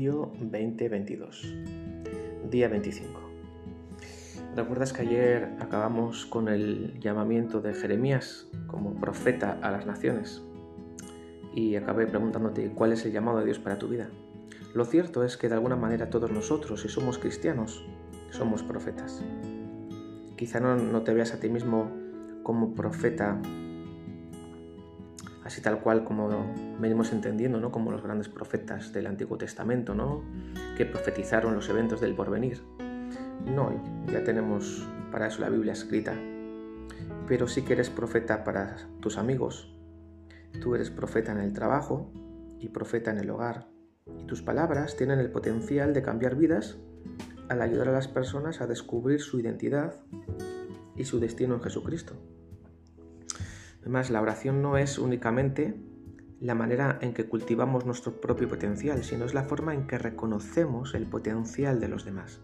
Pío 2022, día 25. ¿Recuerdas que ayer acabamos con el llamamiento de Jeremías como profeta a las naciones? Y acabé preguntándote cuál es el llamado de Dios para tu vida. Lo cierto es que de alguna manera todos nosotros, si somos cristianos, somos profetas. Quizá no, no te veas a ti mismo como profeta así tal cual como venimos entendiendo, ¿no? como los grandes profetas del Antiguo Testamento, ¿no? que profetizaron los eventos del porvenir. No, ya tenemos para eso la Biblia escrita. Pero sí que eres profeta para tus amigos. Tú eres profeta en el trabajo y profeta en el hogar. Y tus palabras tienen el potencial de cambiar vidas al ayudar a las personas a descubrir su identidad y su destino en Jesucristo. Además, la oración no es únicamente la manera en que cultivamos nuestro propio potencial, sino es la forma en que reconocemos el potencial de los demás.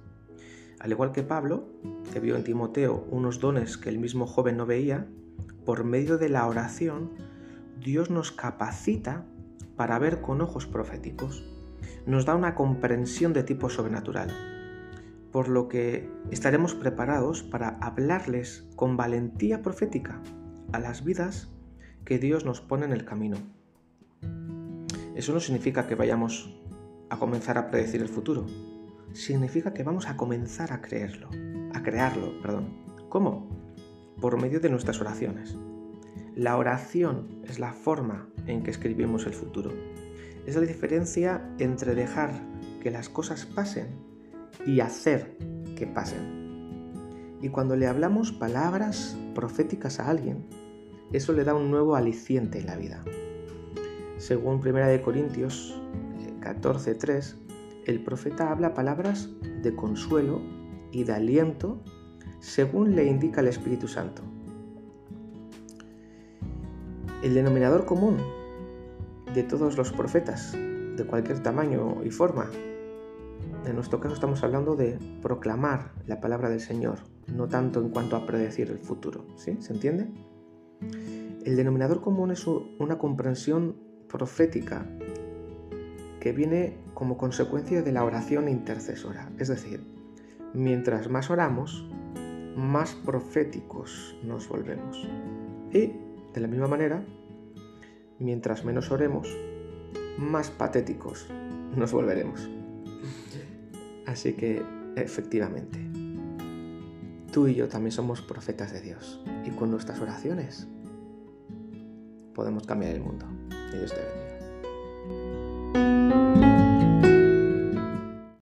Al igual que Pablo, que vio en Timoteo unos dones que el mismo joven no veía, por medio de la oración, Dios nos capacita para ver con ojos proféticos. Nos da una comprensión de tipo sobrenatural, por lo que estaremos preparados para hablarles con valentía profética a las vidas que Dios nos pone en el camino. Eso no significa que vayamos a comenzar a predecir el futuro. Significa que vamos a comenzar a creerlo, a crearlo, perdón. ¿Cómo? Por medio de nuestras oraciones. La oración es la forma en que escribimos el futuro. Es la diferencia entre dejar que las cosas pasen y hacer que pasen. Y cuando le hablamos palabras proféticas a alguien, eso le da un nuevo aliciente en la vida. Según 1 Corintios 14:3, eh, el profeta habla palabras de consuelo y de aliento según le indica el Espíritu Santo. El denominador común de todos los profetas, de cualquier tamaño y forma, en nuestro caso estamos hablando de proclamar la palabra del Señor, no tanto en cuanto a predecir el futuro. ¿Sí? ¿Se entiende? El denominador común es una comprensión profética que viene como consecuencia de la oración intercesora. Es decir, mientras más oramos, más proféticos nos volvemos. Y, de la misma manera, mientras menos oremos, más patéticos nos volveremos. Así que, efectivamente, tú y yo también somos profetas de Dios. Y con nuestras oraciones podemos cambiar el mundo. Y Dios te bendiga.